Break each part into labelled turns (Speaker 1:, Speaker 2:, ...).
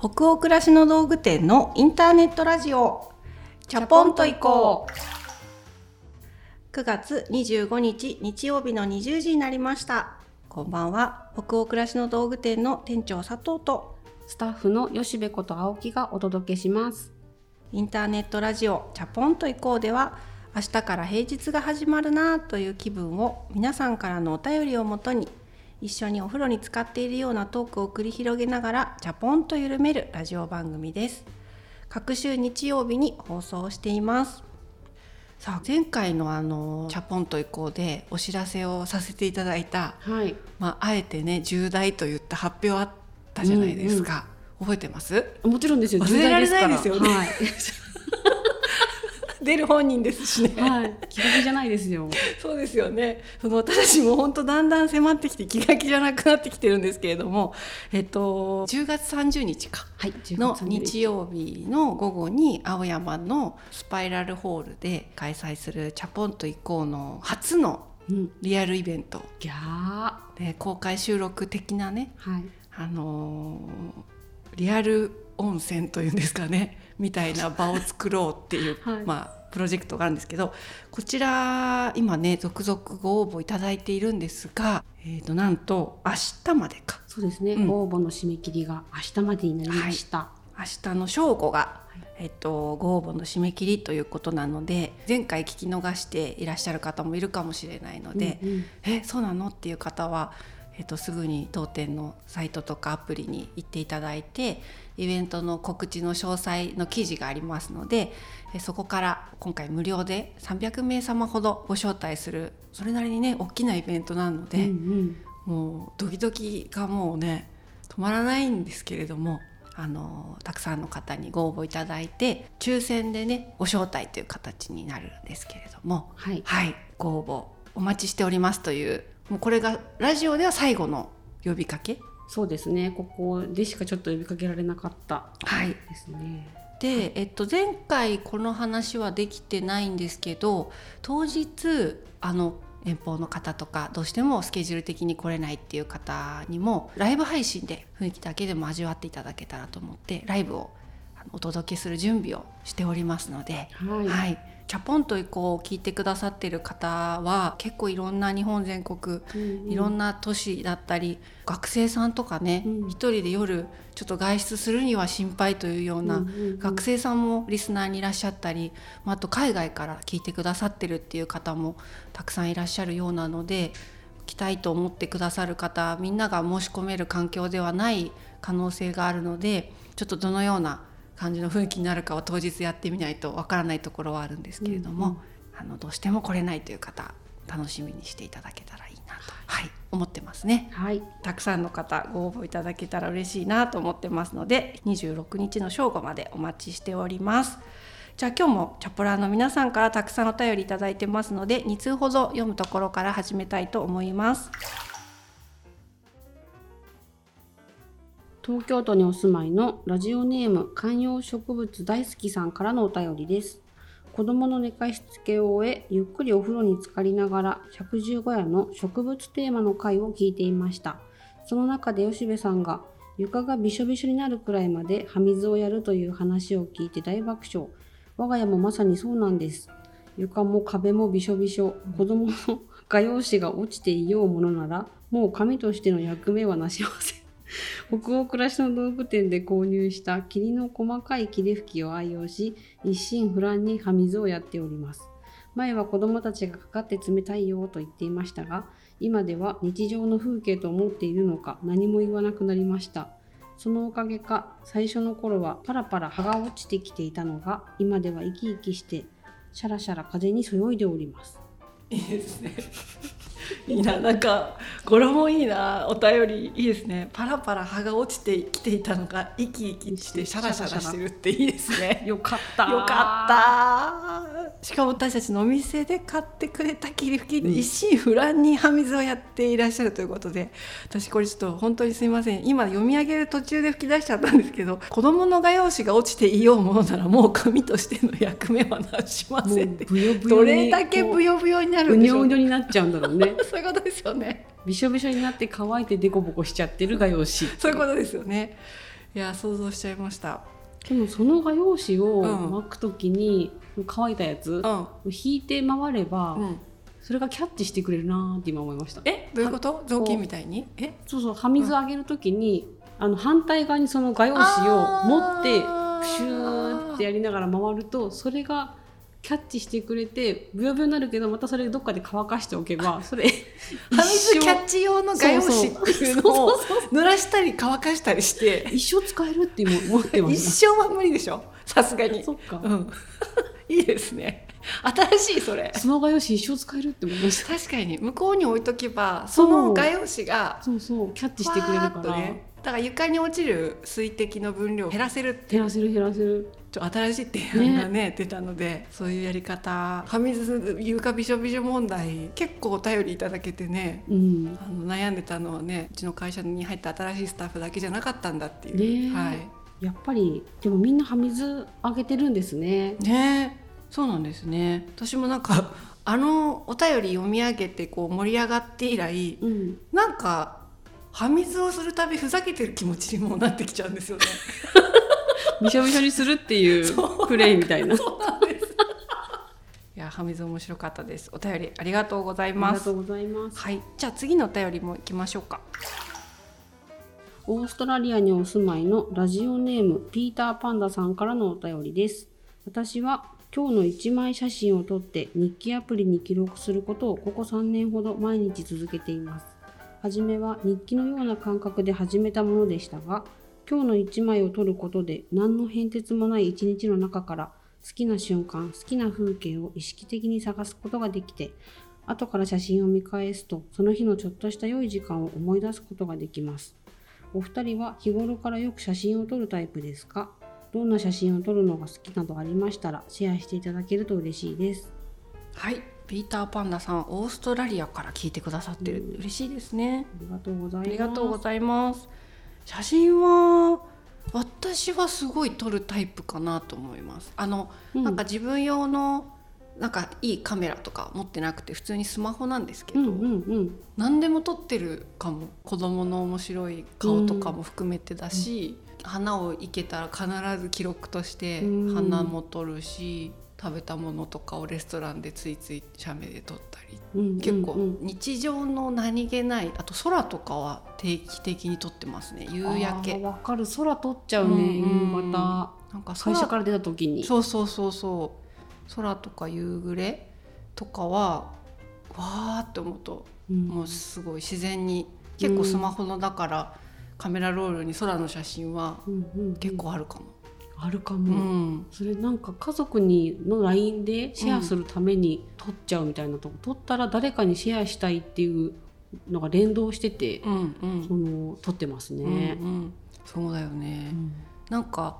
Speaker 1: 北欧暮らしの道具店のインターネットラジオ。チャポンと行こう。9月25日日曜日の20時になりました。こんばんは。北欧暮らしの道具店の店長佐藤と
Speaker 2: スタッフの吉部こと青木がお届けします。
Speaker 1: インターネットラジオチャポンと行こうでは明日から平日が始まるなという気分を皆さんからのお便りをもとに一緒にお風呂に浸かっているようなトークを繰り広げながらチャポンと緩めるラジオ番組です。各週日曜日に放送しています。さあ前回のあのチャポンと移行でお知らせをさせていただいた、
Speaker 2: はい。
Speaker 1: まあ、あえてね重大と言った発表あったじゃないですか、覚えてます？
Speaker 2: もちろんですよ。
Speaker 1: 忘れられないですよね。
Speaker 2: はい、
Speaker 1: 出る本人ですしね、
Speaker 2: はい、気が気じゃないですよ。
Speaker 1: そうですよね。その私たちも本当だんだん迫ってきて気が気じゃなくなってきてるんですけれども、えっと10月30日か。
Speaker 2: はい
Speaker 1: の日曜日の午後に青山のスパイラルホールで開催するチャポンと以降の初の
Speaker 2: うん。
Speaker 1: リアルイベント。
Speaker 2: ギャー。は
Speaker 1: で公開収録的なね、
Speaker 2: い。
Speaker 1: あのーリアル温泉というんですかねみたいな場を作ろうっていう、
Speaker 2: はい。
Speaker 1: まあ、プロジェクトがあるんですけどこちら今ね続々ご応募いただいているんですが、えー、となんと明日までか。
Speaker 2: そうですね、
Speaker 1: うん。
Speaker 2: ご応募の締め切りが明日までになりました、
Speaker 1: 明日の正午が、えっと、ご応募の締め切りということなので前回聞き逃していらっしゃる方もいるかもしれないので、
Speaker 2: うんうん。
Speaker 1: えそうなの？っていう方は、えっと、すぐに当店のサイトとかアプリに行っていただいてイベントの告知の詳細の記事がありますのでえそこから今回無料で300名様ほどご招待するそれなりにね大きなイベントなので、
Speaker 2: うんうん。
Speaker 1: もうドキドキがもうね止まらないんですけれどもあのたくさんの方にご応募いただいて抽選でねご招待という形になるんですけれども
Speaker 2: はい。
Speaker 1: はいご応募お待ちしておりますというもうこれがラジオでは最後の呼びかけ
Speaker 2: そうですね。ここでしかちょっと呼びかけられなかった
Speaker 1: はい。
Speaker 2: ですね。
Speaker 1: で、えっと、前回この話はできてないんですけど当日あの遠方の方とかどうしてもスケジュール的に来れないっていう方にもライブ配信で雰囲気だけでも味わっていただけたらと思ってライブをお届けする準備をしておりますので、
Speaker 2: はい、
Speaker 1: はい、チャポンと以降聞いてくださってる方は結構いろんな日本全国
Speaker 2: うんうん。
Speaker 1: いろんな都市だったり、学生さんとかね、
Speaker 2: うん。
Speaker 1: 一人で夜ちょっと外出するには心配というような、学生さんもリスナーにいらっしゃったり、まあ、あと海外から聞いてくださってるっていう方もたくさんいらっしゃるようなので来たいと思ってくださる方みんなが申し込める環境ではない可能性があるのでちょっとどのような感じの雰囲気になるかは当日やってみないとわからないところはあるんですけれども、
Speaker 2: うんうん。
Speaker 1: あのどうしても来れないという方楽しみにしていただけたらいいなと、はい、思ってますね。
Speaker 2: はい。
Speaker 1: たくさんの方ご応募いただけたら嬉しいなと思ってますので26日の正午までお待ちしております。じゃあ今日もチャポラーの皆さんからたくさんお便りいただいてますので2通ほど読むところから始めたいと思います
Speaker 2: 東京都にお住まいのラジオネーム観葉植物大好きさんからのお便りです。子供の寝かしつけを終えゆっくりお風呂に浸かりながら115夜の植物テーマの回を聞いていました。その中で吉部さんが床がびしょびしょになるくらいまで葉水をやるという話を聞いて大爆笑。我が家もまさにそうなんです。床も壁もびしょびしょ。子供の画用紙が落ちていようものならもう紙としての役目はなしません。北欧暮らしの道具店で購入した霧の細かい霧吹きを愛用し一心不乱に葉水をやっております。前は子供たちがかかって冷たいよと言っていましたが今では日常の風景と思っているのか何も言わなくなりました。そのおかげか最初の頃はパラパラ葉が落ちてきていたのが今では生き生きしてシャラシャラ風にそよいでおります。
Speaker 1: いいですね。いいななんか語呂もいいなお便りいいですね。パラパラ葉が落ちてきていたのが生き生きしてシャラシャラしてるっていいですね。
Speaker 2: よかった。
Speaker 1: よかった。しかも私たちのお店で買ってくれた霧吹きで一心不乱に葉水をやっていらっしゃるということで私これちょっと本当にすいません。今読み上げる途中で吹き出しちゃったんですけど子供の画用紙が落ちていようものならもう紙としての役目はなしませんって。
Speaker 2: ブヨブヨに
Speaker 1: どれだけブヨブヨになるんでしょう。
Speaker 2: うにょうにょになっちゃうんだろうね
Speaker 1: そういうことですよね。
Speaker 2: びしょびしょになって乾いてデコボコしちゃってる画用紙
Speaker 1: そういうことですよね。いや想像しちゃいました。
Speaker 2: でもその画用紙を
Speaker 1: うん。
Speaker 2: 巻くときに、乾いたやつ
Speaker 1: うん、
Speaker 2: 引いて回れば、
Speaker 1: うん、
Speaker 2: それがキャッチしてくれるなーって今思いました。
Speaker 1: え？どういうこと？雑巾みたいに？え？
Speaker 2: そうそう葉水あげるときに、あの反対側にその画用紙を持ってプシューってやりながら回るとそれがキャッチしてくれてブヨブヨになるけどまたそれどっかで乾かしておけばそれ
Speaker 1: 葉水キャッ
Speaker 2: チ
Speaker 1: チ用の画用紙っていうのを濡らしたり乾かしたりして。
Speaker 2: 一生使えるって今思ってま
Speaker 1: 一
Speaker 2: す
Speaker 1: 生は無理でしょ？さすがに。
Speaker 2: そっか、
Speaker 1: うん。いいですね。新しいそれ。
Speaker 2: その画用紙一生使えるって思いました。
Speaker 1: 確かに。向こうに置いとけばその画用紙が
Speaker 2: そうそう。キャッチしてくれるから、
Speaker 1: ね。だから床に落ちる水滴の分量を減らせるって。
Speaker 2: 減らせる減らせる
Speaker 1: ちょっと新しい提案がね出たのでそういうやり方。葉水床びしょびしょ問題結構お便りいただけてね
Speaker 2: うん。
Speaker 1: あの悩んでたのはねうちの会社に入った新しいスタッフだけじゃなかったんだっていう、
Speaker 2: ね。え
Speaker 1: はい。
Speaker 2: やっぱりでもみんな葉水あげてるんですね。
Speaker 1: ね。えそうなんですね。私もなんかあのお便り読み上げてこう盛り上がって以来
Speaker 2: うん。
Speaker 1: なんか葉水をするたびふざけてる気持ちにもなってきちゃうんですよね。
Speaker 2: びしょびしょにするっていうプレイみたいな
Speaker 1: そうなんです。いや葉水面白かったです。お便りありがとうござい
Speaker 2: あり
Speaker 1: ます。
Speaker 2: がとうございます
Speaker 1: はい、じゃあ次のお便りも行きましょうか。
Speaker 2: オーストラリアにお住まいのラジオネームピーターパンダさんからのお便りです。私は今日の1枚写真を撮って日記アプリに記録することをここ3年ほど毎日続けています。はじめは日記のような感覚で始めたものでしたが、今日の1枚を撮ることで何の変哲もない一日の中から好きな瞬間、好きな風景を意識的に探すことができて、後から写真を見返すとその日のちょっとした良い時間を思い出すことができます。お二人は日頃からよく写真を撮るタイプですか？どんな写真を撮るのが好きなどありましたらシェアしていただけると嬉しいです。
Speaker 1: はい、ピーターパンダさん、オーストラリアから聞いてくださってる、嬉しいですね。
Speaker 2: ありがとうございます。
Speaker 1: 写真は私はすごい撮るタイプかなと思います。あの、
Speaker 2: うん
Speaker 1: なんか自分用のなんかいいカメラとか持ってなくて普通にスマホなんですけど、
Speaker 2: うんうんうん。
Speaker 1: 何でも撮ってるかも子供の面白い顔とかも含めてだし、花を生けたら必ず記録として
Speaker 2: うん
Speaker 1: 花も撮るし、食べたものとかをレストランでついつい写メで撮ったり。
Speaker 2: うんうんうん。
Speaker 1: 結構日常の何気ないあと空とかは定期的に撮ってますね。夕焼け。
Speaker 2: わかる。空撮っちゃうね、
Speaker 1: うんうん。
Speaker 2: 夕方。
Speaker 1: なんか
Speaker 2: 会社から出た時に。
Speaker 1: そうそうそうそう。空とか夕暮れとかはわーって思うと
Speaker 2: うん。
Speaker 1: もうすごい自然に結構スマホのだから、カメラロールに空の写真は
Speaker 2: うんうん
Speaker 1: 結構あるかも。う
Speaker 2: も、
Speaker 1: ん。
Speaker 2: それなんか家族にの LINE でシェアするために撮っちゃうみたいなとこ、撮ったら誰かにシェアしたいっていうのが連動してて、
Speaker 1: うんうん。
Speaker 2: その撮ってます
Speaker 1: うん
Speaker 2: ね。
Speaker 1: うん。そうだよね。
Speaker 2: うん。
Speaker 1: なんか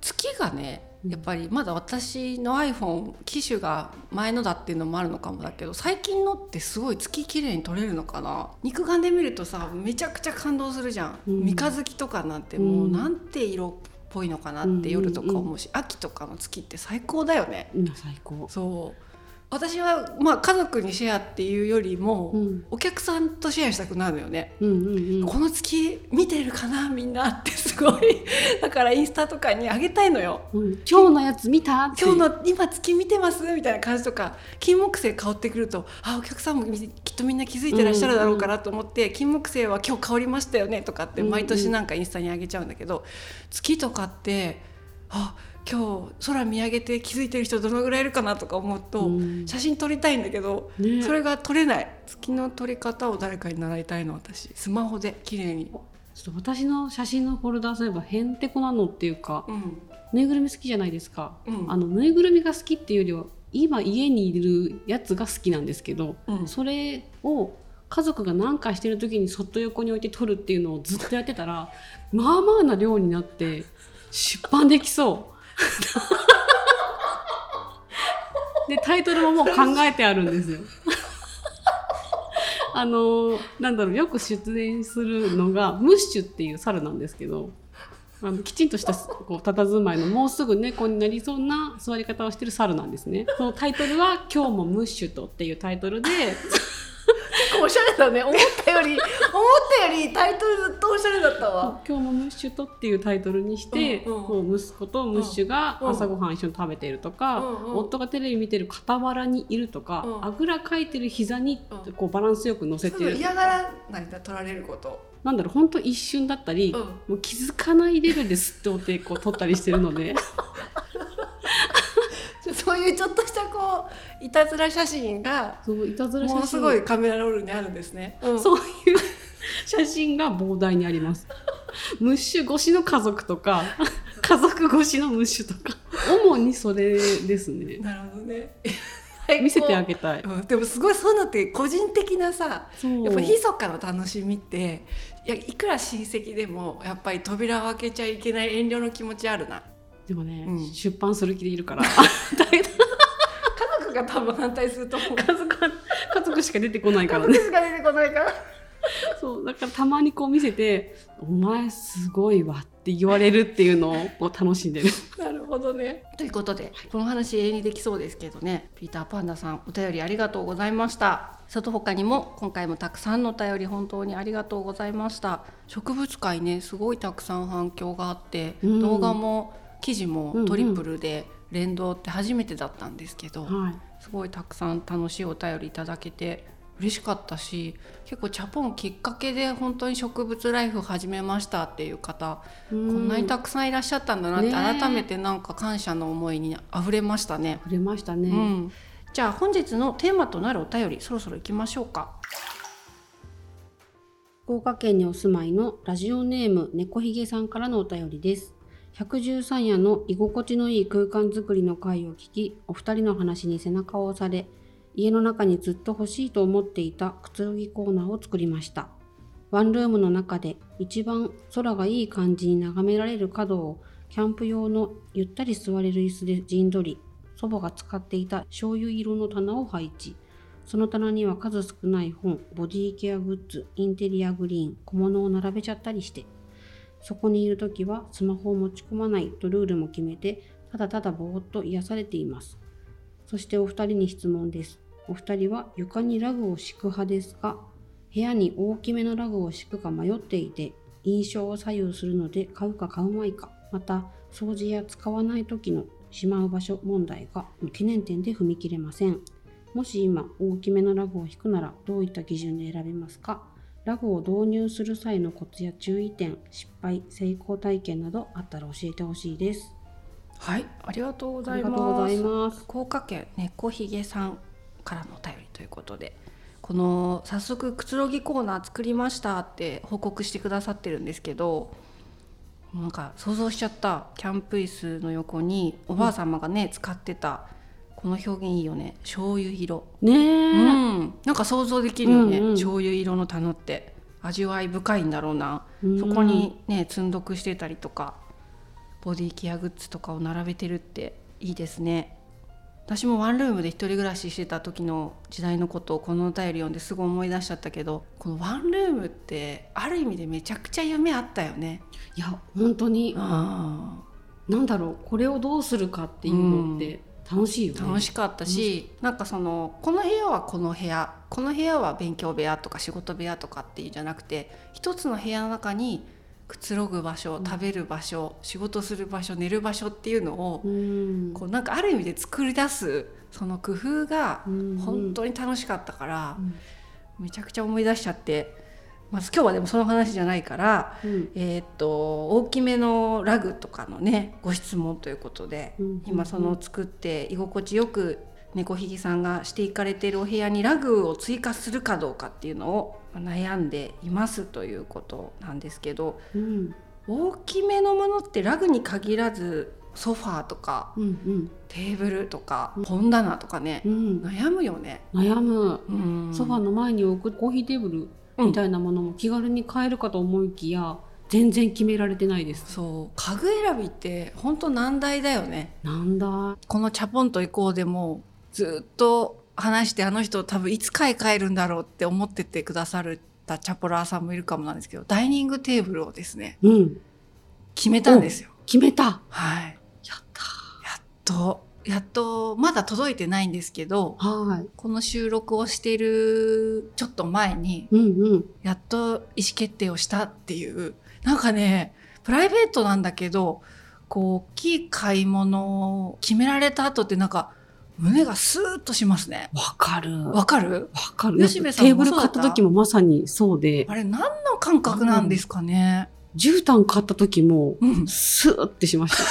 Speaker 1: 月がね
Speaker 2: うん。
Speaker 1: やっぱりまだ私の iPhone 機種が前のだっていうのもあるのかもだけど最近のってすごい月綺麗に撮れるのかな？肉眼で見るとさめちゃくちゃ感動するじゃん、
Speaker 2: うん。
Speaker 1: 三日月とかなんてもう
Speaker 2: うん
Speaker 1: なんて色っぽいのかなって夜とか思うし、秋とかの月って最高だよね。
Speaker 2: うん最高。
Speaker 1: そう私はまあ家族にシェアっていうよりも、
Speaker 2: うん。
Speaker 1: お客さんとシェアしたくなるのよね。
Speaker 2: うんうんうん。
Speaker 1: この月見てるかなみんなってすごい。だからインスタとかにあげたいのよ。
Speaker 2: うん。今日のやつ見た？
Speaker 1: 今日の今月見てます？みたいな感じとか金木犀香ってくるとあお客さんもきっとみんな気づいてらっしゃるだろうからと思って、金木犀は今日香りましたよねとかって毎年なんかインスタにあげちゃうんだけど、月とかってあ今日空見上げて気づいてる人どのぐらいいるかなとか思うと、
Speaker 2: うん。
Speaker 1: 写真撮りたいんだけど、
Speaker 2: ね。
Speaker 1: それが撮れない。月の撮り方を誰かに習いたいの私。スマホで綺麗に。
Speaker 2: ちょっと私の写真のフォルダーそういえばへんてこなのっていうか
Speaker 1: うん。
Speaker 2: ぬいぐるみ好きじゃないですか、
Speaker 1: うん。
Speaker 2: あのぬいぐるみが好きっていうよりは今家にいるやつが好きなんですけど、
Speaker 1: うん。
Speaker 2: それを家族が何かしてる時にそっと横に置いて撮るっていうのをずっとやってたらまあまあな量になって出版できそう。でタイトルももう考えてあるんですよ。あのなんだろうよく出演するのがムッシュっていう猿なんですけどあのきちんとしたこう佇まいのもうすぐ猫になりそうな座り方をしてる猿なんですね。そのタイトルは「今日もムッシュと」っていうタイトルで
Speaker 1: 構おしゃれだね。思ったより思ったよりタイトルずっとおしゃれだったわ。
Speaker 2: 今日もムッシュとっていうタイトルにして、
Speaker 1: うんうん。
Speaker 2: こう息子とムッシュが
Speaker 1: うん。
Speaker 2: 朝ごはん一緒に食べているとか、
Speaker 1: うんうん。
Speaker 2: 夫がテレビ見てる傍らにいるとか、
Speaker 1: うん。
Speaker 2: あぐらかいてる膝に
Speaker 1: うん
Speaker 2: こうバランスよく乗せ
Speaker 1: す
Speaker 2: てる、
Speaker 1: ぐ嫌がらないんだ取られること。
Speaker 2: なんだろう本当一瞬だったり、
Speaker 1: うん。
Speaker 2: もう気づかないレベルで吸っておってこう撮ったりしてるので
Speaker 1: そういうちょっとしたこういたずら写真が
Speaker 2: そういたずら
Speaker 1: ものすごいカメラロールにあるんですね、うん。
Speaker 2: そういう写真が膨大にあります。ムッシュ越しの家族とか家族越しのムッシュとか。主にそれですね。
Speaker 1: なるほどね。
Speaker 2: 見せてあげたい。
Speaker 1: うん。でもすごいそういうのって個人的なさやっぱ密かの楽しみっていやいくら親戚でもやっぱり扉を開けちゃいけない遠慮の気持ちあるな
Speaker 2: でもね、
Speaker 1: うん。
Speaker 2: 出版する気でいるから。
Speaker 1: 家族が多分反対すると思う。
Speaker 2: 家族は家族しか出てこない
Speaker 1: 家
Speaker 2: からね。
Speaker 1: 族しか出てこないから。
Speaker 2: そうだからたまにこう見せて「お前すごいわ」って言われるっていうのを楽しんでる。
Speaker 1: なるほどね。ということで、この話永遠にできそうですけどね、ピーターパンダさん、お便りありがとうございました。その他にも、今回もたくさんのお便り本当にありがとうございました。植物界ね、すごいたくさん反響があって、
Speaker 2: うん。
Speaker 1: 動画も記事
Speaker 2: うんうん
Speaker 1: もトリプルで連動って初めてだったんですけど、
Speaker 2: はい
Speaker 1: すごいたくさん楽しいお便りいただけて嬉しかったし結構チャポンきっかけで本当に植物ライフ始めましたっていう方
Speaker 2: こ
Speaker 1: こんなにたくさんいらっしゃったんだなって改めてなんか感謝の思いにあふれましたね。
Speaker 2: 触れましたね、
Speaker 1: うん、じゃあ本日のテーマとなるお便りそろそろ行きましょうか。
Speaker 2: 福岡県にお住まいのラジオネーム猫ひげさんからのお便りです。113夜の居心地のいい空間づくりの回を聞き、お二人の話に背中を押され、家の中にずっと欲しいと思っていたくつろぎコーナーを作りました。ワンルームの中で一番空がいい感じに眺められる角をキャンプ用のゆったり座れる椅子で陣取り、祖母が使っていた醤油色の棚を配置。その棚には数少ない本、ボディケアグッズ、インテリアグリーン、小物を並べちゃったりして。そこにいるときはスマホを持ち込まないとルールも決めて、ただただぼーっと癒されています。そしてお二人に質問です。お二人は床にラグを敷く派ですか？部屋に大きめのラグを敷くか迷っていて、印象を左右するので買うか買うまいか、また掃除や使わない時のしまう場所問題が懸念点で踏み切れません。もし今大きめのラグを引くならどういった基準で選べますか？ラグを導入する際のコツや注意点、失敗、成功体験などあったら教えてほしいです。
Speaker 1: はい、ありがとうご
Speaker 2: あ
Speaker 1: ざいます。福岡県猫ひげさんからのお便りということでこの早速くつろぎコーナー作りましたって報告してくださってるんですけどなんか想像しちゃったキャンプ椅子の横におばあ様がね、使ってたこの表現いいよね。醤油色、
Speaker 2: ね
Speaker 1: う
Speaker 2: え、
Speaker 1: ん、なんか想像できるよね、
Speaker 2: うんうん。
Speaker 1: 醤油色の棚って。味わい深いんだろうな。
Speaker 2: うん。
Speaker 1: そこにね積んどくしてたりとかボディケアグッズとかを並べてるっていいですね。私もワンルームで一人暮らししてた時の時代のことをこのお便り読んですごい思い出しちゃったけどこのワンルームってある意味でめちゃくちゃ夢あったよね。
Speaker 2: いや本当に。
Speaker 1: あ
Speaker 2: なんだろう。これをどうするかっていうのって楽しいよね。
Speaker 1: 楽しかったし、なんかそのこの部屋はこの部屋この部屋は勉強部屋とか仕事部屋とかっていうんじゃなくて一つの部屋の中にくつろぐ場所食べる場所仕事する場所寝る場所っていうのを
Speaker 2: うん。
Speaker 1: こうなんかある意味で作り出すその工夫が
Speaker 2: うん。
Speaker 1: 本当に楽しかったから
Speaker 2: うん。
Speaker 1: めちゃくちゃ思い出しちゃってまず今日はでもその話じゃないから、
Speaker 2: うん。
Speaker 1: えーっと大きめのラグとかのねご質問ということで、
Speaker 2: うん。
Speaker 1: 今その作って居心地よく猫ひげさんがしていかれているお部屋にラグを追加するかどうかっていうのを悩んでいますということなんですけど
Speaker 2: うん。
Speaker 1: 大きめのものってラグに限らずソファーとか
Speaker 2: うん
Speaker 1: テーブルとか本棚とかね
Speaker 2: うんうん。
Speaker 1: 悩むよね。
Speaker 2: 悩む。
Speaker 1: うん。
Speaker 2: ソファーの前に置くコーヒーテーブルみたいなものも気軽に買えるかと思いきや、全然決められてないです。
Speaker 1: そう家具選びって本当難題だよね。
Speaker 2: なんだ。
Speaker 1: このチャポンと行こうでもずっと話してあの人多分いつ買い替えるんだろうって思っててくださったチャポラーさんもいるかもなんですけどダイニングテーブルをですね
Speaker 2: うん。
Speaker 1: 決めたんですよ。
Speaker 2: 決めた。
Speaker 1: はい。
Speaker 2: やった。
Speaker 1: やっとやっとまだ届いてないんですけど
Speaker 2: はい。
Speaker 1: この収録をしているちょっと前に
Speaker 2: うんうん。
Speaker 1: やっと意思決定をしたっていうなんかねプライベートなんだけどこう大きい買い物を決められた後ってなんか胸がスーッとしますね。
Speaker 2: わかる。
Speaker 1: わかる？
Speaker 2: わかる。
Speaker 1: 吉部さん
Speaker 2: テーブル買った時もまさにそうで
Speaker 1: あ、れ何の感覚なんですかね？
Speaker 2: 絨毯買った時も、
Speaker 1: うん。
Speaker 2: スーってしました。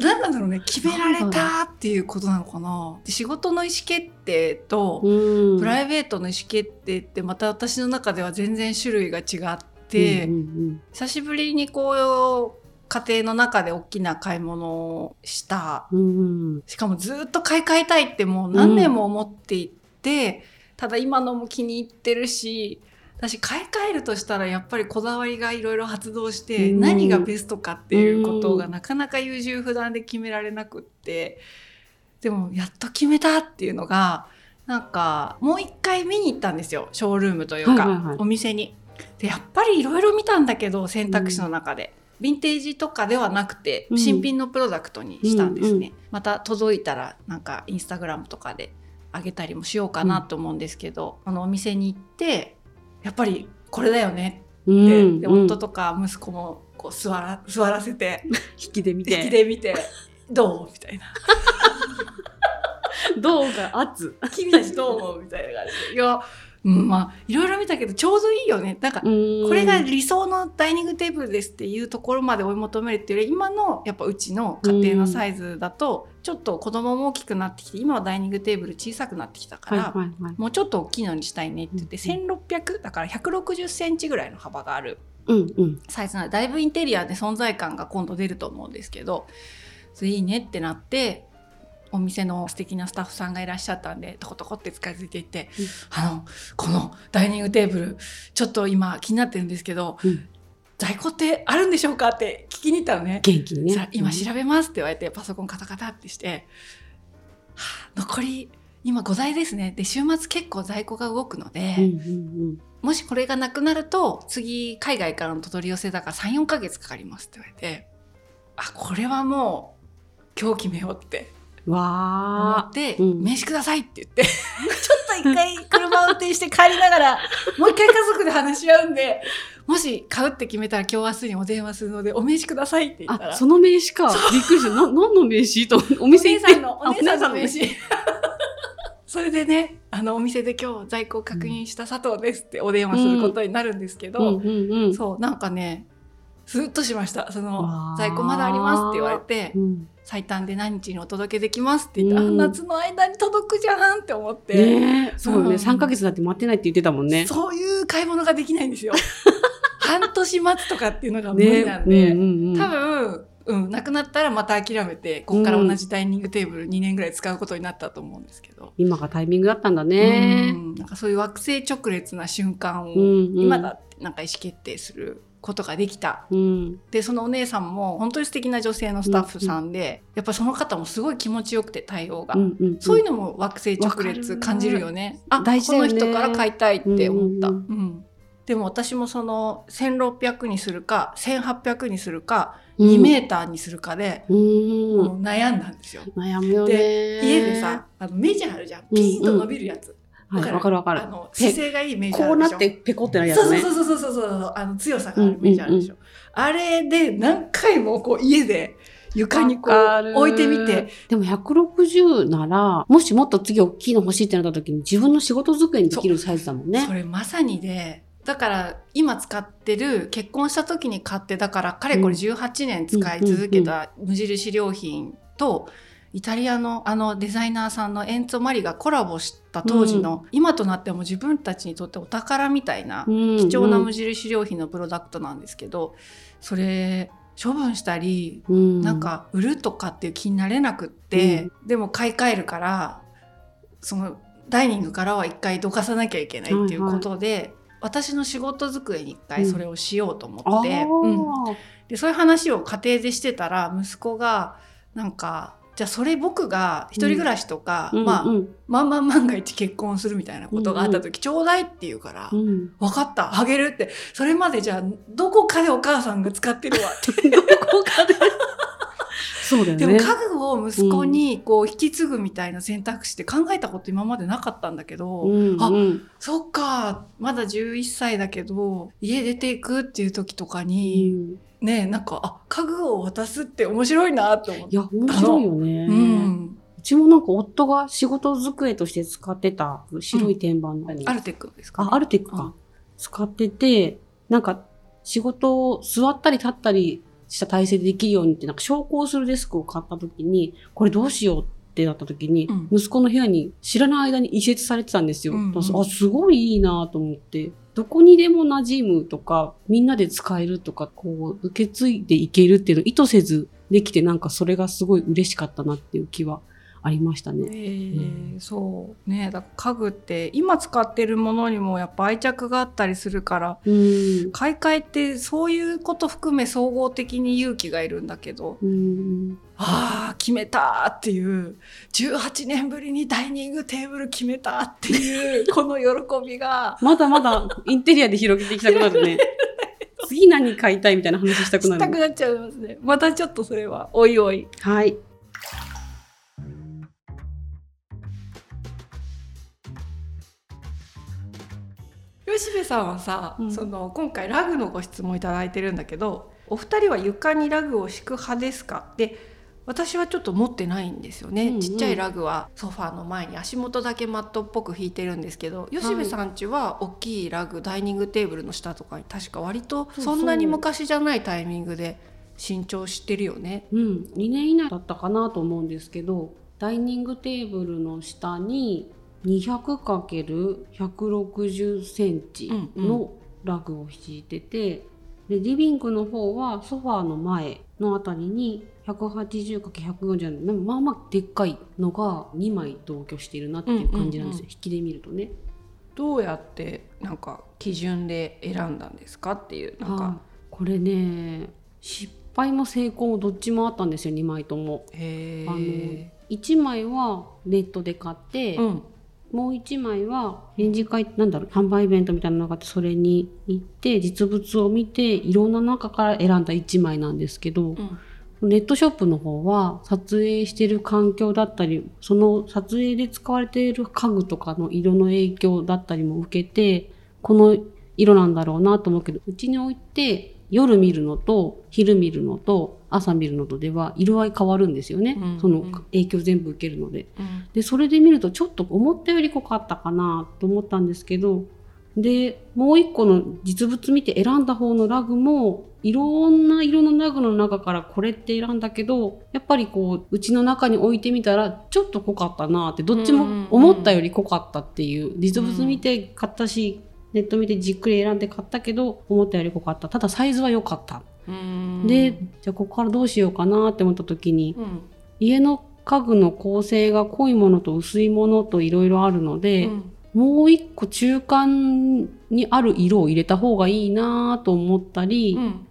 Speaker 1: 何なんだろうね。決められたっていうことなのかな。で仕事の意思決定と、
Speaker 2: うん。
Speaker 1: プライベートの意思決定ってまた私の中では全然種類が違って、
Speaker 2: うんうん。
Speaker 1: 久しぶりにこう家庭の中で大きな買い物をした。
Speaker 2: うんうん。
Speaker 1: しかもずっと買い替えたいってもう何年も思っていて、ただ今のも気に入ってるし私買い替えるとしたらやっぱりこだわりがいろいろ発動して、
Speaker 2: うん。
Speaker 1: 何がベストかっていうことが
Speaker 2: うん
Speaker 1: なかなか優柔不断で決められなくってでもやっと決めたっていうのがなんかもう一回見に行ったんですよショールームというか、お店に。でやっぱりいろいろ見たんだけど選択肢の中で。ヴィンテージとかではなくて
Speaker 2: うん。
Speaker 1: 新品のプロダクトにしたんですね、
Speaker 2: うんう
Speaker 1: また届いたらなんかインスタグラムとかであげたりもしようかなと思うんですけど、あのお店に行ってやっぱりこれだよね
Speaker 2: うん
Speaker 1: って、
Speaker 2: うん
Speaker 1: で夫とか息子もこう座ら座らせて
Speaker 2: 引きで見
Speaker 1: 引き
Speaker 2: て。
Speaker 1: で見て「どう?」みたいな
Speaker 2: 銅が圧。
Speaker 1: 「君たちどう思う?」みたいな感じで「いや、うん、まあいろいろ見たけどちょうどいいよね」なんか
Speaker 2: こ
Speaker 1: これが理想のダイニングテーブルですっていうところまで追い求めるっていうより今のやっぱうちの家庭のサイズだとちょっと子供も大きくなってきて今はダイニングテーブル小さくなってきたから。もうちょっと大きいのにしたいねって言って、1600だから160センチぐらいの幅がある。サイズなのでだいぶインテリアで存在感が今度出ると思うんですけどそれいいねってなってお店の素敵なスタッフさんがいらっしゃったんでトコトコって近づいていって
Speaker 2: うん「
Speaker 1: あのこのダイニングテーブルちょっと今気になってるんですけど、
Speaker 2: うん
Speaker 1: 在庫ってあるんでしょうか?」って聞きに行ったのね。
Speaker 2: 元気にね。
Speaker 1: 今調べますって言われてパソコンカタカタってして「はあ残り今5台ですね」で週末結構在庫が動くので。
Speaker 2: うんうん
Speaker 1: もしこれがなくなると次海外からの取り寄せだから34ヶ月かかりますって言われてあこれはもう今日決めようって
Speaker 2: わー。
Speaker 1: って、
Speaker 2: うん
Speaker 1: 名刺くださいって言って ちょっと一回車運転して帰りながら もう一回家族で話し合うんでもし買うって決めたら今日明日にお電話するのでお名刺くださいって言った
Speaker 2: あ、
Speaker 1: ら
Speaker 2: その名刺か。びっくりした。な、何の名刺と、お
Speaker 1: お姉
Speaker 2: 店行って？
Speaker 1: さんのお姉さんの名
Speaker 2: あ
Speaker 1: 刺それでねあのお店で今日在庫確認した佐藤ですってお電話することになるんですけど。そうなんかねスーッとしました。そ
Speaker 2: わ
Speaker 1: の
Speaker 2: ー。
Speaker 1: 在庫まだありますって言われて
Speaker 2: うん。
Speaker 1: 最短で何日にお届けできますって言ったら、
Speaker 2: うん。
Speaker 1: あ夏の間に届くじゃんって思って、
Speaker 2: ねえ、そう
Speaker 1: うん。
Speaker 2: ね。3ヶ月だって待ってないって言ってたもんね。
Speaker 1: そういう買い物ができないんですよ。半年待つとかっていうのが無理なんで、
Speaker 2: うんうんうん
Speaker 1: 多分、うん、なくなったらまた諦めてここから同じダイニングテーブル2年ぐらい使うことになったと思うんですけど、
Speaker 2: 今がタイミングだったんだね。
Speaker 1: う。ん。なんかそういう惑星直列な瞬間を、今だってなんか意思決定することができた。
Speaker 2: うん。
Speaker 1: でそのお姉さんも本当に素敵な女性のスタッフさんで、やっぱりその方もすごい気持ちよくて対応が、
Speaker 2: うんうん。
Speaker 1: そういうのも惑星直列感じるよね。あ
Speaker 2: 大事ね。
Speaker 1: この人から買いたいって思った、
Speaker 2: う
Speaker 1: うんん。でも私もその1600にするか1800にするか、
Speaker 2: うん。
Speaker 1: 2メーターにするかで、悩んだんですよ、
Speaker 2: 悩むよね。
Speaker 1: 家でさ、あの目地あるじゃん。ピーンと伸びるやつ、
Speaker 2: はい、わかるわかる。
Speaker 1: あ。の
Speaker 2: ペ
Speaker 1: 姿勢がいい目地あ
Speaker 2: こうなってペコってなるやつね。
Speaker 1: そうそうそうそうそうそうあの強さがある目地あるでしょ、あれで何回もこう家で床にこう置いてみて。
Speaker 2: でも160なら、もしもっと次大きいの欲しいってなった時に自分の仕事机にできるサイズだもんね。
Speaker 1: そ。れまさにでだから今使ってる結婚した時に買ってだからかれこれ18年使い続けた無印良品とイタリアのあのデザイナーさんのエンツォ・マリがコラボした当時の、今となっても自分たちにとってお宝みたいな貴
Speaker 2: 貴
Speaker 1: 重な無印良品のプロダクトなんですけど、それ処分したり
Speaker 2: うん、
Speaker 1: なんか売るとかっていう気になれなくって、でも買い替えるからそのダイニングからは一回どかさなきゃいけないっていうことで、私の仕事机に一回それをしようと思
Speaker 2: あ
Speaker 1: って、
Speaker 2: ー
Speaker 1: うん。でそういう話を家庭でしてたら息子がなんかじゃあそれ僕が一人暮らしとか、
Speaker 2: うん。
Speaker 1: まあ、
Speaker 2: うん
Speaker 1: まんまん万が一結婚するみたいなことがあった時、ちょうだいって言うから、
Speaker 2: うん、
Speaker 1: 分かったあげるって。それまでじゃあどこかでお母さんが使ってるわって。
Speaker 2: どこかでそうだよね。
Speaker 1: でも家具を息子にこう引き継ぐみたいな選択肢って考えたこと今までなかったんだけど、
Speaker 2: うん
Speaker 1: あ
Speaker 2: うん
Speaker 1: そっかまだ11歳だけど家出ていくっていう時とか
Speaker 2: う
Speaker 1: に、
Speaker 2: ん
Speaker 1: ねなんかあ家具を渡すって面白いなと思って。
Speaker 2: いや面白いよね。
Speaker 1: う
Speaker 2: うんちもなんか夫が仕事机として使ってた白い天板の、
Speaker 1: アルテックですか、
Speaker 2: あ、アルテックか。
Speaker 1: うん
Speaker 2: 使ってて、なんか仕事を座ったり立ったりした体勢でできるようにって、なんか昇降するデスクを買った時に、これどうしようってなった時に、
Speaker 1: うん
Speaker 2: 息子の部屋に知らない間に移設されてたんですよ。
Speaker 1: うんうん
Speaker 2: あ、すごいいいなと思って。どこにでも馴染むとか、みんなで使えるとか、こう、受け継いでいけるっていうのを意図せずできて、なんかそれがすごい嬉しかったなっていう気はありました
Speaker 1: え
Speaker 2: ね。
Speaker 1: ーそうねだ家具って今使ってるものにもやっぱ愛着があったりするから
Speaker 2: うん。
Speaker 1: 買い替えってそういうこと含め総合的に勇気がいるんだけど
Speaker 2: うん。
Speaker 1: ああ決めたっていう18年ぶりにダイニングテーブル決めたっていう この喜びが
Speaker 2: まだまだインテリアで広げていきたくなるね。次何買いたいみたいな話したくなる。
Speaker 1: したくなっちゃいますねまたちょっとそれはおいおい
Speaker 2: はい。
Speaker 1: 吉部さんはさ、
Speaker 2: うん。
Speaker 1: その今回ラグのご質問いただいてるんだけどお二人は床にラグを敷く派ですか？で私はちょっと持ってないんですよね、
Speaker 2: うんうん。
Speaker 1: ちっちゃいラグはソファーの前に足元だけマットっぽく引いてるんですけど吉部さんちは大きいラグダイニングテーブルの下とかに確か割と
Speaker 2: そ
Speaker 1: んなに昔じゃないタイミングで新調してるよね。
Speaker 2: うん。2年以内だったかなと思うんですけど、ダイニングテーブルの下に 200×160 センチのラグを敷いてて、でリビングの方はソファーの前のあたりに 180×140 でもまあまあでっかいのが2枚同居しているなっていう感じなんですよ、
Speaker 1: うんうんうん
Speaker 2: 引きで見るとね。
Speaker 1: どうやってなんか基準で選んだんですかっていうなん
Speaker 2: あ
Speaker 1: か
Speaker 2: これね失敗も成功もどっちもあったんですよ2枚とも。
Speaker 1: へ
Speaker 2: あの
Speaker 1: え。
Speaker 2: 1枚はネットで買って、
Speaker 1: うん
Speaker 2: もう1枚は展示会なんだろう販売イベントみたいなのがあってそれに行って実物を見ていろんな中から選んだ1枚なんですけど、
Speaker 1: うん。
Speaker 2: ネットショップの方は撮影してる環境だったりその撮影で使われている家具とかの色の影響だったりも受けてこの色なんだろうなと思うけどうちに置いて夜見るのと昼見るのと朝見るのとでは色合い変わるんですよね、
Speaker 1: うん
Speaker 2: その
Speaker 1: うん
Speaker 2: 影響全部受けるので。
Speaker 1: うん。
Speaker 2: でそれで見るとちょっと思ったより濃かったかなと思ったんですけどでもう一個の実物見て選んだ方のラグもいろんな色のラグの中からこれって選んだけどやっぱりこううちの中に置いてみたらちょっと濃かったなってどっちも思ったより濃かったっていう実物見て買ったし、ネット見てじっくり選んで買ったけど思ったより濃かった。ただサイズは良かった、
Speaker 1: うん。
Speaker 2: でじゃあここからどうしようかなって思った時に
Speaker 1: うん。
Speaker 2: 家の家具の構成が濃いものと薄いものといろいろあるので、
Speaker 1: うん。
Speaker 2: もう一個中間にある色を入れた方がいいなと思ったり、
Speaker 1: うん。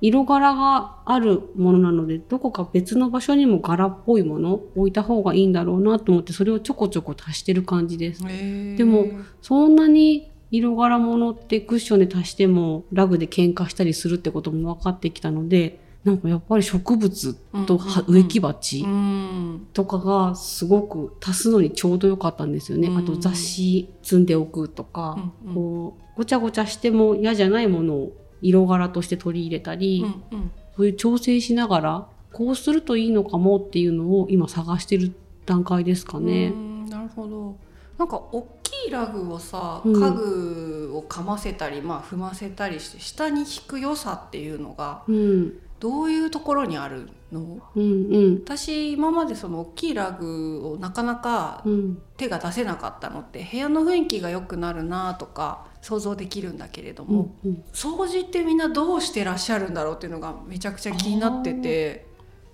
Speaker 2: 色柄があるものなのでどこか別の場所にも柄っぽいもの置いた方がいいんだろうなと思ってそれをちょこちょこ足してる感じです。でもそんなに色柄ものってクッションで足してもラグで喧嘩したりするってことも分かってきたのでなんかやっぱり植物と植木鉢、
Speaker 1: うん。
Speaker 2: とかがすごく足すのにちょうど良かったんですよね。
Speaker 1: うん。
Speaker 2: あと雑誌積んでおくとか、こうごちゃごちゃしても嫌じゃないものを色柄として取り入れたり、そういう調整しながらこうするといいのかもっていうのを今探してる段階ですかね。
Speaker 1: うんなるほどなんか大きいラグをさ
Speaker 2: うん。
Speaker 1: 家具をかませたり、まあ踏ませたりして下に引く良さっていうのが
Speaker 2: うん、
Speaker 1: どういうところにあるの？
Speaker 2: うん、うん、
Speaker 1: 私今までその大きいラグをなかなか
Speaker 2: うん、
Speaker 1: 手が出せなかったのって部屋の雰囲気が良くなるなとか想像できるんだけれど
Speaker 2: う
Speaker 1: も、
Speaker 2: ん、うん。
Speaker 1: 掃除ってみんなどうしてらっしゃるんだろうっていうのがめちゃくちゃ気になってて。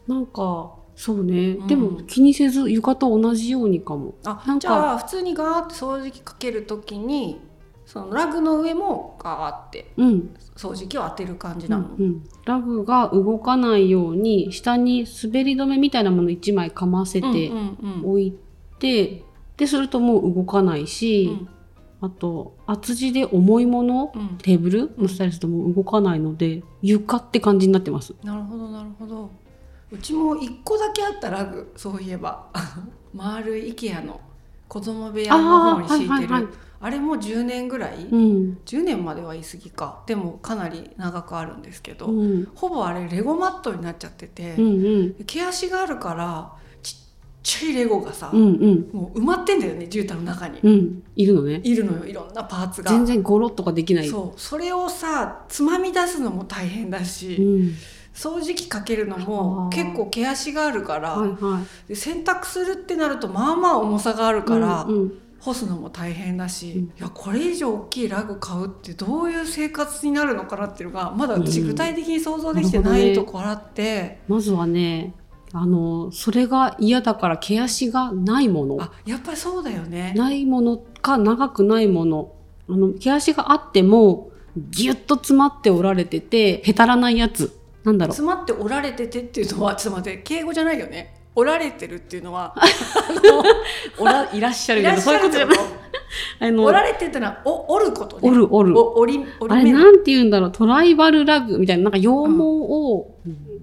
Speaker 2: なんかそうね、
Speaker 1: うん。
Speaker 2: でも気にせず床と同じようにかも。
Speaker 1: あ
Speaker 2: なんか
Speaker 1: じゃあ普通にガーって掃除機かける時にそのラグの上もガーって
Speaker 2: うん、
Speaker 1: 掃除機を当てる感じ
Speaker 2: う
Speaker 1: なの、
Speaker 2: んうん、ラグが動かないように下に滑り止めみたいなもの1枚かませて
Speaker 1: うんうんうん。
Speaker 2: 置いて、でするともう動かないし、
Speaker 1: うん。
Speaker 2: あと厚地で重いもの
Speaker 1: うん。
Speaker 2: テーブル乗せたりするともう動かないので床って感じになってます。
Speaker 1: なるほどなるほどうちも1個だけあったラグそういえば。丸い IKEA の子供部屋の方に敷いてる。あ,、はいはいはい、あれも10年ぐらい、うん、10年までは言い過ぎか。でもかなり長くあるんですけど、うん、ほぼあれレゴマットになっちゃってて、うんうん、毛足があるからちっちゃいレゴがさ、うんうん、もう埋まってんだよね絨毯の中に、
Speaker 2: うん、いるのね。
Speaker 1: いるのよいろんなパーツが。
Speaker 2: 全然ゴロッとかできない。
Speaker 1: そう。それをさつまみ出すのも大変だし、うん掃除機かけるのも結構毛足があるから、はいはい、で洗濯するってなるとまあまあ重さがあるから、うんうん、干すのも大変だし、うん、いやこれ以上大きいラグ買うってどういう生活になるのかなっていうのがまだ私具体的に想像できてないところあって、
Speaker 2: ね、まずはねあのそれが嫌だから毛足がないもの。あ
Speaker 1: やっぱりそうだよね。
Speaker 2: ないものか長くないもの。あの毛足があってもギュッと詰まっておられててへたらないやつなんだろう。
Speaker 1: 詰まっておられててっていうのはちょっと待って敬語じゃないよね。おられてるっていうのは
Speaker 2: おらいらっしゃるけどそういうこと。じゃない
Speaker 1: あのおられてってのはおおることね。
Speaker 2: おるおる。
Speaker 1: おおり
Speaker 2: おりあれなんて言うんだろう。トライバルラグみたいななんか羊毛を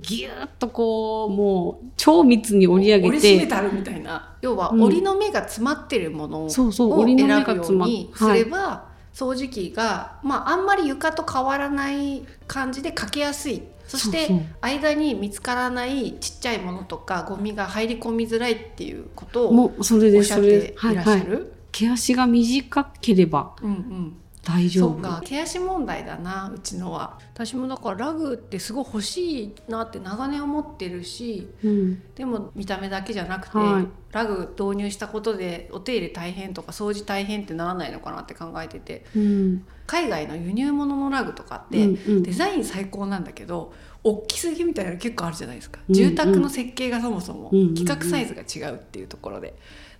Speaker 2: ぎゅっとこうもう超密に織り上げて
Speaker 1: 折り締めたるみたいな。要は折りの目が詰まってるものを選ぶようにすれば掃除機が、まあ、あんまり床と変わらない感じでかけやすいそして間に見つからないちっちゃいものとかゴミが入り込みづらいっていうことをおっしゃっていらっしゃる、はいはい、
Speaker 2: 毛足が短ければ、うんうん大丈夫？
Speaker 1: そうか毛足問題だなうちのは。私もだからラグってすごい欲しいなって長年思ってるし、うん、でも見た目だけじゃなくて、はい、ラグ導入したことでお手入れ大変とか掃除大変ってならないのかなって考えてて、うん、海外の輸入物のラグとかって、デザイン最高なんだけど大きすぎみたいなの結構あるじゃないですか、うんうん、住宅の設計がそもそも規格サイズが違うっていうところで。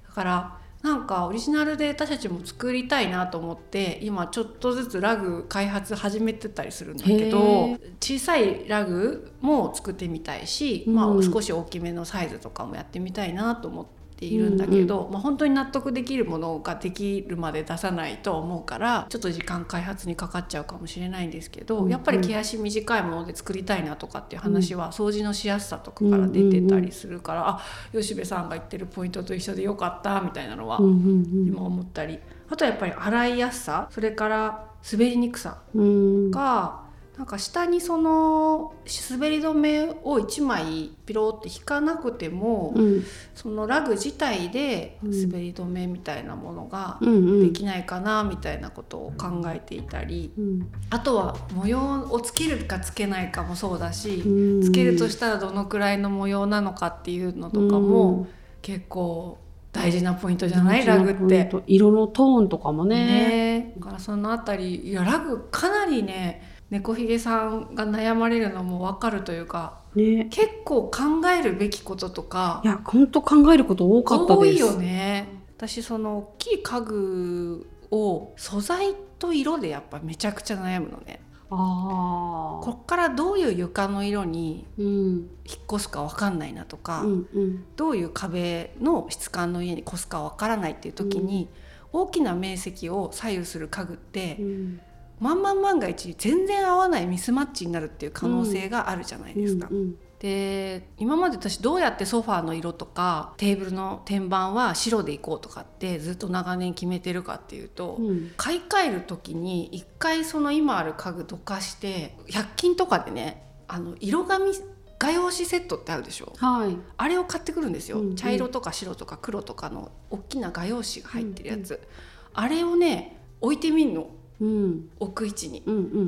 Speaker 1: だからなんかオリジナルで私たちも作りたいなと思って今ちょっとずつラグ開発始めてたりするんだけど小さいラグも作ってみたいし、うん、まあ、少し大きめのサイズとかもやってみたいなと思っているんだけど、うんうん、まあ、本当に納得できるものができるまで出さないと思うからちょっと時間開発にかかっちゃうかもしれないんですけど、うんうん、やっぱり毛足短いもので作りたいなとかっていう話は掃除のしやすさとかから出てたりするから、うんうんうん、あ吉部さんが言ってるポイントと一緒でよかったみたいなのは今思ったり、あとはやっぱり洗いやすさそれから滑りにくさが、なんか下にその滑り止めを1枚ピロって引かなくても、うん、そのラグ自体で滑り止めみたいなものができないかなみたいなことを考えていたり、うん、あとは模様をつけるかつけないかもそうだし、うん、つけるとしたらどのくらいの模様なのかっていうのとかも結構大事なポイントじゃない？ラグって。
Speaker 2: 色のトーンとかもね。
Speaker 1: ね。だからそのあたりいやラグかなりね猫ひげさんが悩まれるのも分かるというか、ね、結構考えるべきこととか
Speaker 2: いや本当考えること多かったです。多
Speaker 1: いよね。私その大きい家具を素材と色でやっぱめちゃくちゃ悩むのね。あこっからどういう床の色に引っ越すか分かんないなとか、うんうん、どういう壁の質感の家に越すか分からないっていう時に、うん、大きな面積を左右する家具って、うん、万々万が一全然合わないミスマッチになるっていう可能性があるじゃないですか。うんうんうん。で今まで私どうやってソファーの色とかテーブルの天板は白でいこうとかってずっと長年決めてるかっていうと、うん、買い替える時に一回その今ある家具どかして100均とかでねあの色紙画用紙セットってあるでしょ、はい、あれを買ってくるんですよ、うんうん、茶色とか白とか黒とかの大きな画用紙が入ってるやつ、うんうん、あれをね置いてみんの。うん、置く位置に。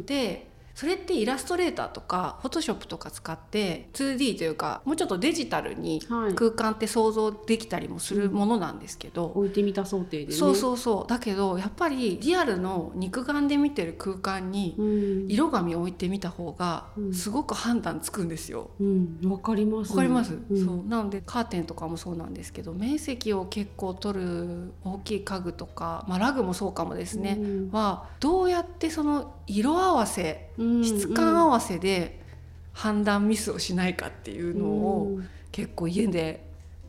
Speaker 1: でそれってイラストレーターとかフォトショップとか使って 2D というかもうちょっとデジタルに空間って想像できたりもするものなんですけど、
Speaker 2: はいうん、置いてみた想定で、ね、
Speaker 1: そうそうそう。だけどやっぱりリアルの肉眼で見てる空間に色紙を置いてみた方がすごく判断つくんですよ。
Speaker 2: わ、うん、かります、
Speaker 1: わかります、うん、そう。なのでカーテンとかもそうなんですけど面積を結構取る大きい家具とか、まあ、ラグもそうかもですね、はどうやってその色合わせ質感合わせで判断ミスをしないかっていうのを結構家で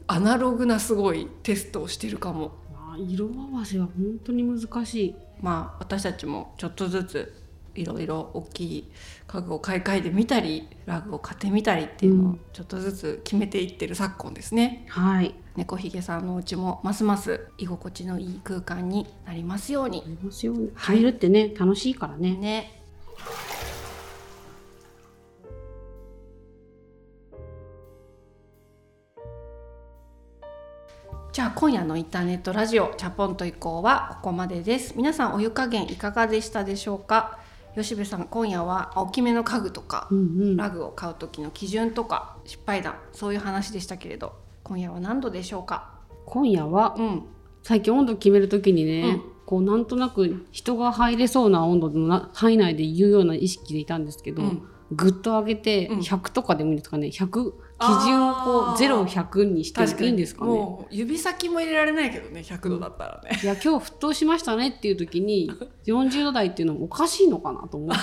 Speaker 1: アナログなすごいテストをしてるかも。
Speaker 2: 色合わせは本当に難しい。
Speaker 1: まあ私たちもちょっとずついろいろ大きい家具を買い替えてみたりラグを買ってみたりっていうのをちょっとずつ決めていってる昨今ですね。
Speaker 2: はい。
Speaker 1: 猫ひげさんのお家もますます居心地のいい空間になりますように
Speaker 2: ますよね。入るってね、楽しいからね。
Speaker 1: ね。じゃあ今夜のインターネットラジオチャポンと以降はここまでです皆さんお湯加減いかがでしたでしょうか？吉部さん今夜は大きめの家具とか、
Speaker 2: うんうん。
Speaker 1: ラグを買う時の基準とか失敗談そういう話でしたけれど今夜は何度でしょうか？
Speaker 2: 今夜は
Speaker 1: うん。
Speaker 2: 最近温度決めるときにね、
Speaker 1: うん。
Speaker 2: こうなんとなく人が入れそうな温度のな範囲内で言うような意識でいたんですけど、
Speaker 1: うん。
Speaker 2: ぐっと上げて
Speaker 1: うん。
Speaker 2: 100とかでもいいんですかね。100基準をこう0100にしてもいいんですかね？
Speaker 1: もう指先も入れられないけどね100度だったらね、
Speaker 2: いや今日沸騰しましたねっていう時に 40度台っていうのもおかしいのかなと思って。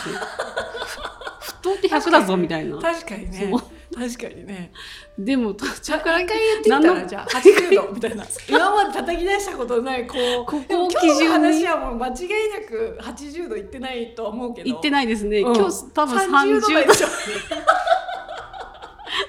Speaker 2: 沸騰って100だぞみたいな。
Speaker 1: 確かにね。確かにね。
Speaker 2: でも途中
Speaker 1: 100
Speaker 2: から
Speaker 1: 回言ってみたらじゃあ80度みたいな。今まで叩き出したことないこう
Speaker 2: ここ
Speaker 1: でも
Speaker 2: を
Speaker 1: 今日の
Speaker 2: 基準に
Speaker 1: 話はもう間違いなく80度いってないとは思うけど。
Speaker 2: 言ってないですね、
Speaker 1: うん。
Speaker 2: 今日多分
Speaker 1: 30
Speaker 2: 30度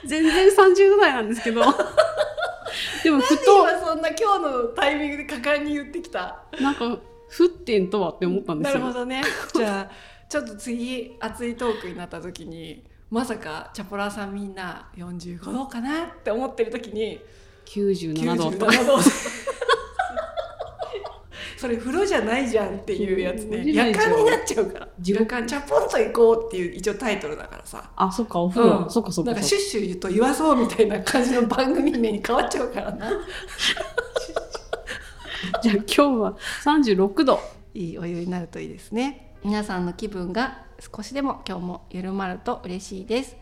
Speaker 2: 全然30度台なんですけど。でも沸騰
Speaker 1: 今そんな今日のタイミングで果敢に言ってきた。
Speaker 2: なんか沸点とはって思ったんで
Speaker 1: な
Speaker 2: すよ。
Speaker 1: るほどね。じゃあちょっと次熱いトークになった時にまさかチャポラーさんみんな45度かなって思ってる時に
Speaker 2: 97度。とか
Speaker 1: 97度それ風呂じゃないじゃんっていうやつね。夜間になっちゃうから。夜間チャポンと行こうっていう一応タイトルだからさ。
Speaker 2: あそっかお風呂、
Speaker 1: うん。
Speaker 2: そっかそっか。そっか
Speaker 1: なんかシュッシュ言うと言わそうみたいな感じの番組名に変わっちゃうから。な
Speaker 2: じゃあ今日は36度。
Speaker 1: いいお湯になるといいですね。皆さんの気分が少しでも今日も緩まると嬉しいです。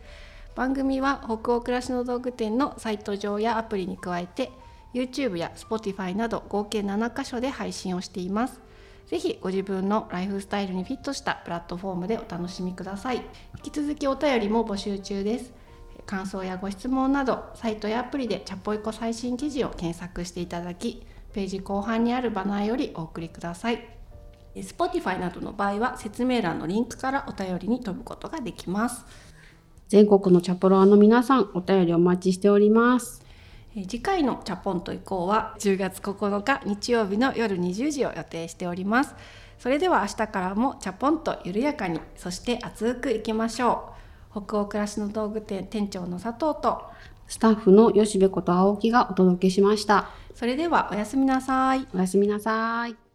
Speaker 1: 番組は北欧暮らしの道具店のサイト上やアプリに加えて YouTube や Spotify など合計7カ所で配信をしています。ぜひご自分のライフスタイルにフィットしたプラットフォームでお楽しみください。引き続きお便りも募集中です。感想やご質問などサイトやアプリでチャポイコ最新記事を検索していただきページ後半にあるバナーよりお送りください。Spotify などの場合は説明欄のリンクからお便りに飛ぶことができます。
Speaker 2: 全国のチャポロアの皆さんお便りお待ちしております。
Speaker 1: 次回のチャポンと以降は10月9日日曜日の夜20時を予定しております。それでは明日からもチャポンと緩やかにそして熱くいきましょう。北欧暮らしの道具店店長の佐藤と
Speaker 2: スタッフの吉部こと青木がお届けしました。
Speaker 1: それではおやすみなさい。
Speaker 2: おやすみなさい